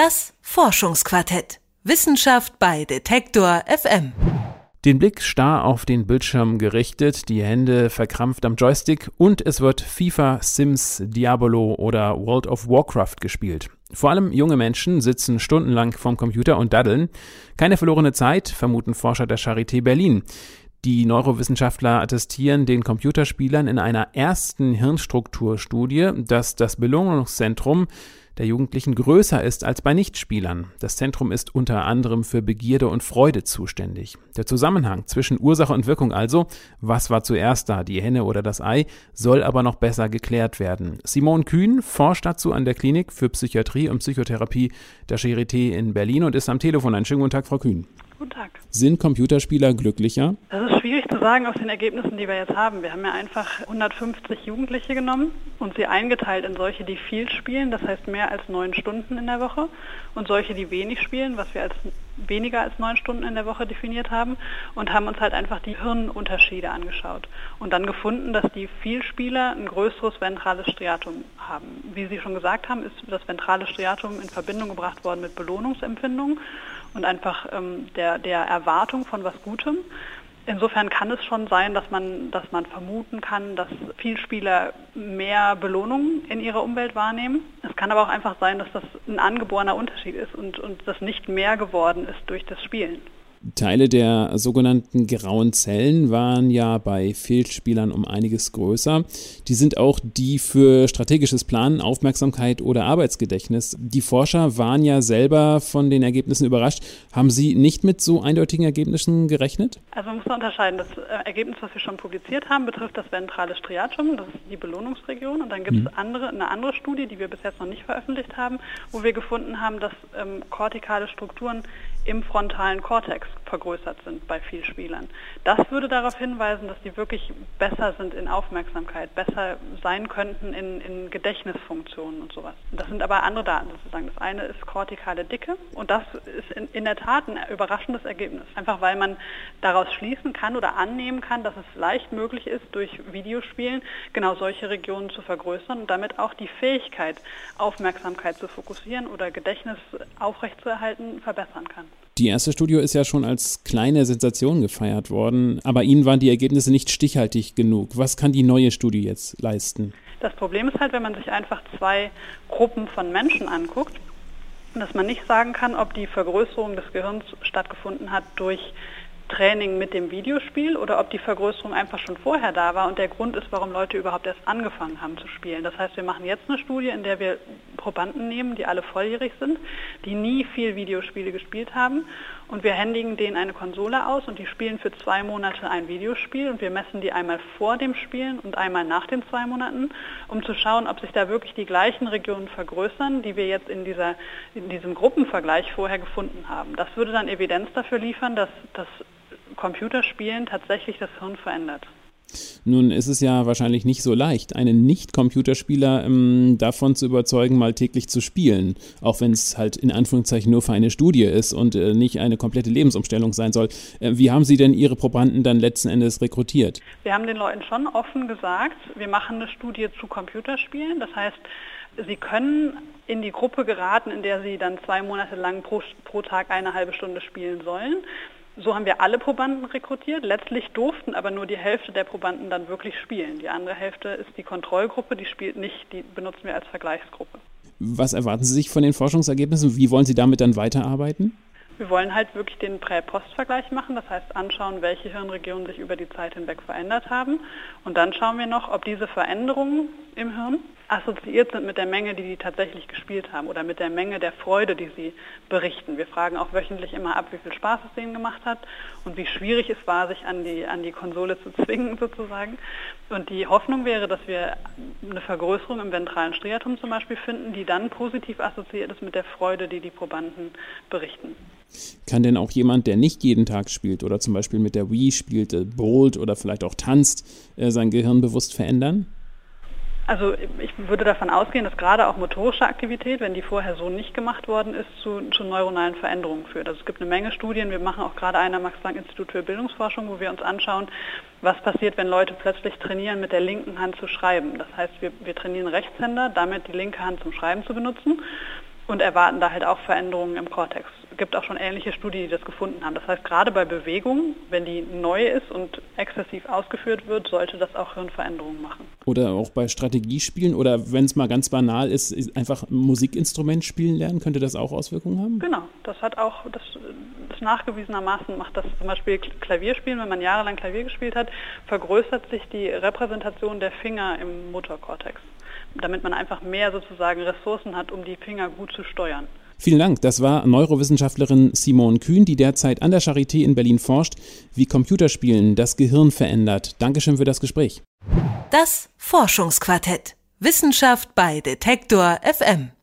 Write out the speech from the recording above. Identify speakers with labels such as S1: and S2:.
S1: Das Forschungsquartett. Wissenschaft bei Detektor FM.
S2: Den Blick starr auf den Bildschirm gerichtet, die Hände verkrampft am Joystick und es wird FIFA, Sims, Diabolo oder World of Warcraft gespielt. Vor allem junge Menschen sitzen stundenlang vorm Computer und daddeln. Keine verlorene Zeit, vermuten Forscher der Charité Berlin. Die Neurowissenschaftler attestieren den Computerspielern in einer ersten Hirnstrukturstudie, dass das Belohnungszentrum der Jugendlichen größer ist als bei Nichtspielern. Das Zentrum ist unter anderem für Begierde und Freude zuständig. Der Zusammenhang zwischen Ursache und Wirkung also, was war zuerst da, die Henne oder das Ei, soll aber noch besser geklärt werden. Simone Kühn forscht dazu an der Klinik für Psychiatrie und Psychotherapie der Charité in Berlin und ist am Telefon. Einen schönen guten Tag, Frau Kühn.
S3: Guten Tag.
S2: Sind Computerspieler glücklicher?
S3: Das ist schwierig zu sagen aus den Ergebnissen, die wir jetzt haben. Wir haben ja einfach 150 Jugendliche genommen und sie eingeteilt in solche, die viel spielen, das heißt mehr als neun Stunden in der Woche, und solche, die wenig spielen, was wir als weniger als neun Stunden in der Woche definiert haben, und haben uns halt einfach die Hirnunterschiede angeschaut und dann gefunden, dass die Vielspieler ein größeres ventrales Striatum haben. Wie Sie schon gesagt haben, ist das ventrale Striatum in Verbindung gebracht worden mit Belohnungsempfindungen und einfach ähm, der, der Erwartung von was Gutem. Insofern kann es schon sein, dass man, dass man vermuten kann, dass Vielspieler mehr Belohnung in ihrer Umwelt wahrnehmen. Kann aber auch einfach sein, dass das ein angeborener Unterschied ist und, und das nicht mehr geworden ist durch das Spielen.
S2: Teile der sogenannten grauen Zellen waren ja bei Fehlspielern um einiges größer. Die sind auch die für strategisches Planen, Aufmerksamkeit oder Arbeitsgedächtnis. Die Forscher waren ja selber von den Ergebnissen überrascht. Haben Sie nicht mit so eindeutigen Ergebnissen gerechnet?
S3: Also man muss unterscheiden. Das äh, Ergebnis, was wir schon publiziert haben, betrifft das ventrale Striatum, das ist die Belohnungsregion. Und dann gibt es mhm. andere, eine andere Studie, die wir bis jetzt noch nicht veröffentlicht haben, wo wir gefunden haben, dass ähm, kortikale Strukturen im frontalen Kortex vergrößert sind bei Vielspielern. Das würde darauf hinweisen, dass die wirklich besser sind in Aufmerksamkeit, besser sein könnten in, in Gedächtnisfunktionen und sowas. Das sind aber andere Daten sozusagen. Das eine ist kortikale Dicke und das ist in, in der Tat ein überraschendes Ergebnis. Einfach weil man daraus schließen kann oder annehmen kann, dass es leicht möglich ist, durch Videospielen genau solche Regionen zu vergrößern und damit auch die Fähigkeit, Aufmerksamkeit zu fokussieren oder Gedächtnis aufrechtzuerhalten, verbessern kann.
S2: Die erste Studie ist ja schon als kleine Sensation gefeiert worden, aber Ihnen waren die Ergebnisse nicht stichhaltig genug. Was kann die neue Studie jetzt leisten?
S3: Das Problem ist halt, wenn man sich einfach zwei Gruppen von Menschen anguckt, dass man nicht sagen kann, ob die Vergrößerung des Gehirns stattgefunden hat durch Training mit dem Videospiel oder ob die Vergrößerung einfach schon vorher da war und der Grund ist, warum Leute überhaupt erst angefangen haben zu spielen. Das heißt, wir machen jetzt eine Studie, in der wir Probanden nehmen, die alle volljährig sind, die nie viel Videospiele gespielt haben und wir händigen denen eine Konsole aus und die spielen für zwei Monate ein Videospiel und wir messen die einmal vor dem Spielen und einmal nach den zwei Monaten, um zu schauen, ob sich da wirklich die gleichen Regionen vergrößern, die wir jetzt in, dieser, in diesem Gruppenvergleich vorher gefunden haben. Das würde dann Evidenz dafür liefern, dass das Computerspielen tatsächlich das Hirn verändert.
S2: Nun ist es ja wahrscheinlich nicht so leicht, einen Nicht-Computerspieler ähm, davon zu überzeugen, mal täglich zu spielen, auch wenn es halt in Anführungszeichen nur für eine Studie ist und äh, nicht eine komplette Lebensumstellung sein soll. Äh, wie haben Sie denn Ihre Probanden dann letzten Endes rekrutiert?
S3: Wir haben den Leuten schon offen gesagt, wir machen eine Studie zu Computerspielen. Das heißt, Sie können in die Gruppe geraten, in der Sie dann zwei Monate lang pro, pro Tag eine halbe Stunde spielen sollen. So haben wir alle Probanden rekrutiert. Letztlich durften aber nur die Hälfte der Probanden dann wirklich spielen. Die andere Hälfte ist die Kontrollgruppe, die spielt nicht, die benutzen wir als Vergleichsgruppe.
S2: Was erwarten Sie sich von den Forschungsergebnissen? Wie wollen Sie damit dann weiterarbeiten?
S3: Wir wollen halt wirklich den Prä-Post-Vergleich machen, das heißt anschauen, welche Hirnregionen sich über die Zeit hinweg verändert haben. Und dann schauen wir noch, ob diese Veränderungen im Hirn assoziiert sind mit der Menge, die sie tatsächlich gespielt haben oder mit der Menge der Freude, die sie berichten. Wir fragen auch wöchentlich immer ab, wie viel Spaß es denen gemacht hat und wie schwierig es war, sich an die, an die Konsole zu zwingen sozusagen. Und die Hoffnung wäre, dass wir eine Vergrößerung im ventralen Striatum zum Beispiel finden, die dann positiv assoziiert ist mit der Freude, die die Probanden berichten.
S2: Kann denn auch jemand, der nicht jeden Tag spielt oder zum Beispiel mit der Wii spielt, äh, bowlt oder vielleicht auch tanzt, äh, sein Gehirn bewusst verändern?
S3: Also ich würde davon ausgehen, dass gerade auch motorische Aktivität, wenn die vorher so nicht gemacht worden ist, zu, zu neuronalen Veränderungen führt. Also es gibt eine Menge Studien, wir machen auch gerade eine am Max-Planck-Institut für Bildungsforschung, wo wir uns anschauen, was passiert, wenn Leute plötzlich trainieren, mit der linken Hand zu schreiben. Das heißt, wir, wir trainieren Rechtshänder, damit die linke Hand zum Schreiben zu benutzen. Und erwarten da halt auch Veränderungen im Kortex. Es gibt auch schon ähnliche Studien, die das gefunden haben. Das heißt, gerade bei Bewegung, wenn die neu ist und exzessiv ausgeführt wird, sollte das auch Hirnveränderungen machen.
S2: Oder auch bei Strategiespielen oder wenn es mal ganz banal ist, einfach ein Musikinstrument spielen lernen, könnte das auch Auswirkungen haben?
S3: Genau, das hat auch, das, das nachgewiesenermaßen macht das zum Beispiel Klavierspielen, wenn man jahrelang Klavier gespielt hat, vergrößert sich die Repräsentation der Finger im Motorkortex damit man einfach mehr sozusagen Ressourcen hat, um die Finger gut zu steuern.
S2: Vielen Dank. Das war Neurowissenschaftlerin Simone Kühn, die derzeit an der Charité in Berlin forscht, wie Computerspielen das Gehirn verändert. Dankeschön für das Gespräch.
S1: Das Forschungsquartett. Wissenschaft bei Detektor FM.